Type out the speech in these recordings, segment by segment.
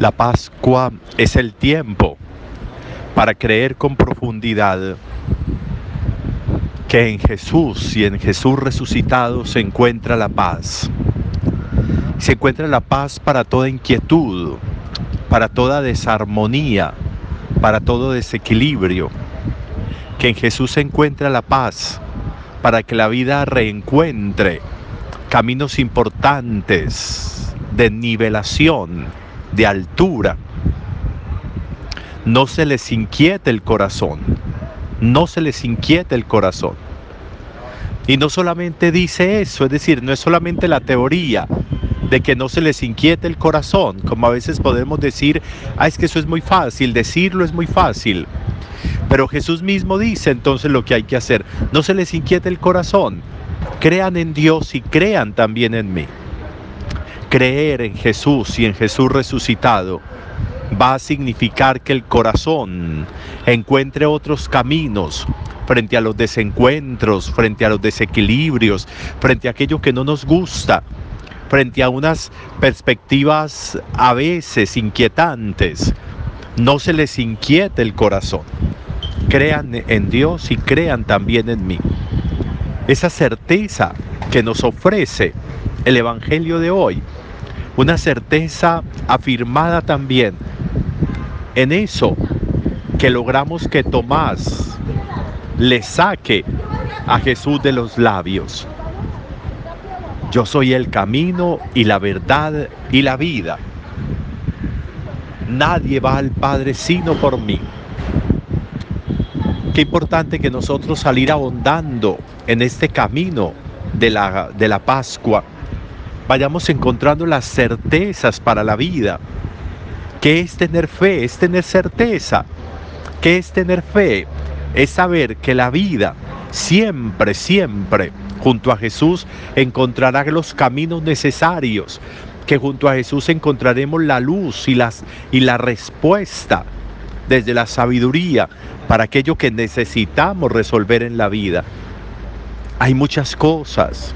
La Pascua es el tiempo para creer con profundidad que en Jesús y en Jesús resucitado se encuentra la paz. Se encuentra la paz para toda inquietud, para toda desarmonía, para todo desequilibrio. Que en Jesús se encuentra la paz para que la vida reencuentre caminos importantes de nivelación, de altura. No se les inquiete el corazón, no se les inquiete el corazón. Y no solamente dice eso, es decir, no es solamente la teoría de que no se les inquiete el corazón, como a veces podemos decir, ah, es que eso es muy fácil, decirlo es muy fácil. Pero Jesús mismo dice entonces lo que hay que hacer, no se les inquiete el corazón, crean en Dios y crean también en mí creer en Jesús y en Jesús resucitado va a significar que el corazón encuentre otros caminos frente a los desencuentros, frente a los desequilibrios, frente a aquello que no nos gusta, frente a unas perspectivas a veces inquietantes. No se les inquiete el corazón. Crean en Dios y crean también en mí. Esa certeza que nos ofrece el Evangelio de hoy una certeza afirmada también en eso que logramos que Tomás le saque a Jesús de los labios. Yo soy el camino y la verdad y la vida. Nadie va al Padre sino por mí. Qué importante que nosotros salir ahondando en este camino de la, de la Pascua vayamos encontrando las certezas para la vida. ¿Qué es tener fe? Es tener certeza. ¿Qué es tener fe? Es saber que la vida siempre, siempre junto a Jesús encontrará los caminos necesarios, que junto a Jesús encontraremos la luz y, las, y la respuesta desde la sabiduría para aquello que necesitamos resolver en la vida. Hay muchas cosas,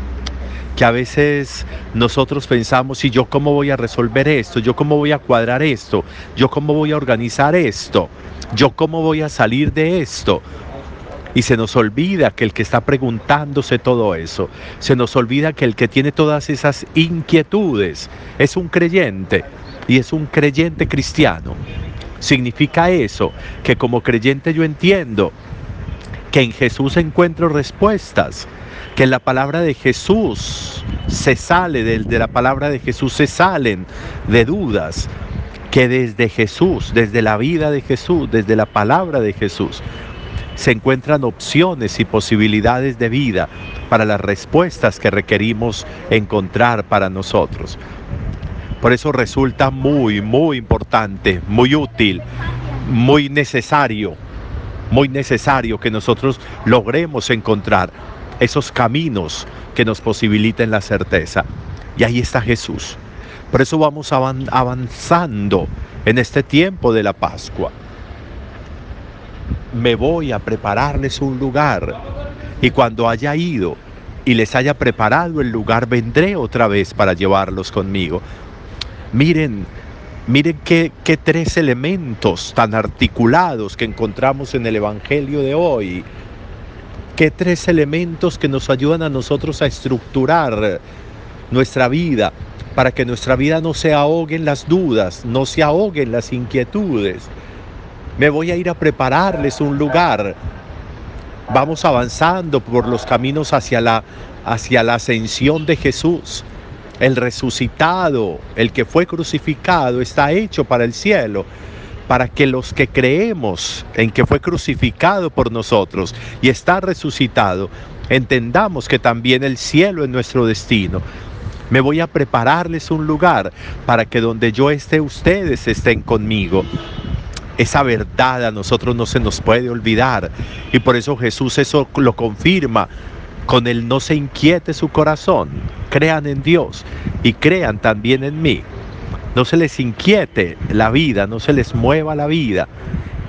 que a veces nosotros pensamos, ¿y yo cómo voy a resolver esto? ¿Yo cómo voy a cuadrar esto? ¿Yo cómo voy a organizar esto? ¿Yo cómo voy a salir de esto? Y se nos olvida que el que está preguntándose todo eso, se nos olvida que el que tiene todas esas inquietudes es un creyente y es un creyente cristiano. Significa eso, que como creyente yo entiendo que en Jesús encuentro respuestas que la palabra de Jesús se sale, de la palabra de Jesús se salen de dudas, que desde Jesús, desde la vida de Jesús, desde la palabra de Jesús, se encuentran opciones y posibilidades de vida para las respuestas que requerimos encontrar para nosotros. Por eso resulta muy, muy importante, muy útil, muy necesario, muy necesario que nosotros logremos encontrar esos caminos que nos posibiliten la certeza. Y ahí está Jesús. Por eso vamos avanzando en este tiempo de la Pascua. Me voy a prepararles un lugar y cuando haya ido y les haya preparado el lugar, vendré otra vez para llevarlos conmigo. Miren, miren qué, tres elementos tan articulados que encontramos en el Evangelio de hoy ¿Qué tres elementos que nos ayudan a nosotros a estructurar nuestra vida para que nuestra vida no se ahoguen las dudas, no se ahoguen las inquietudes? Me voy a ir a prepararles un lugar. Vamos avanzando por los caminos hacia la, hacia la ascensión de Jesús. El resucitado, el que fue crucificado, está hecho para el cielo para que los que creemos en que fue crucificado por nosotros y está resucitado, entendamos que también el cielo es nuestro destino. Me voy a prepararles un lugar para que donde yo esté ustedes estén conmigo. Esa verdad a nosotros no se nos puede olvidar y por eso Jesús eso lo confirma. Con él no se inquiete su corazón. Crean en Dios y crean también en mí no se les inquiete la vida, no se les mueva la vida.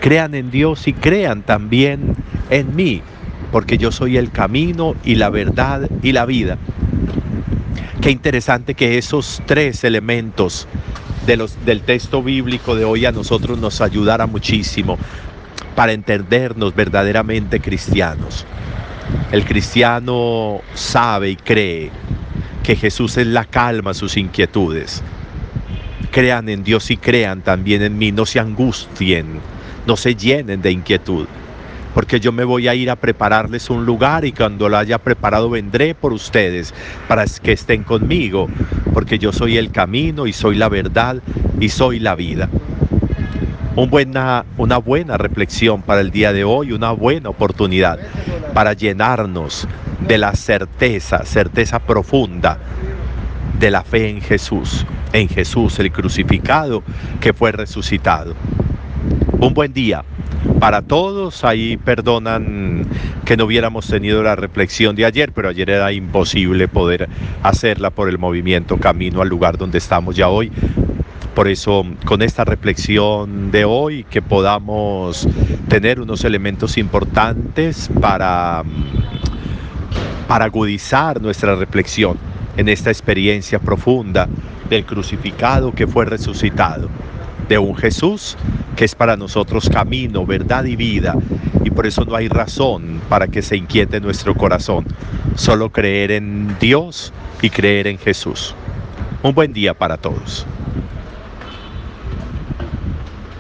Crean en Dios y crean también en mí, porque yo soy el camino y la verdad y la vida. Qué interesante que esos tres elementos del texto bíblico de hoy a nosotros nos ayudará muchísimo para entendernos verdaderamente cristianos. El cristiano sabe y cree que Jesús es la calma a sus inquietudes. Crean en Dios y crean también en mí, no se angustien, no se llenen de inquietud, porque yo me voy a ir a prepararles un lugar y cuando lo haya preparado vendré por ustedes para que estén conmigo, porque yo soy el camino y soy la verdad y soy la vida. Una buena reflexión para el día de hoy, una buena oportunidad para llenarnos de la certeza, certeza profunda de la fe en Jesús, en Jesús el crucificado que fue resucitado. Un buen día para todos. Ahí perdonan que no hubiéramos tenido la reflexión de ayer, pero ayer era imposible poder hacerla por el movimiento camino al lugar donde estamos ya hoy. Por eso, con esta reflexión de hoy, que podamos tener unos elementos importantes para, para agudizar nuestra reflexión en esta experiencia profunda del crucificado que fue resucitado, de un Jesús que es para nosotros camino, verdad y vida, y por eso no hay razón para que se inquiete nuestro corazón, solo creer en Dios y creer en Jesús. Un buen día para todos.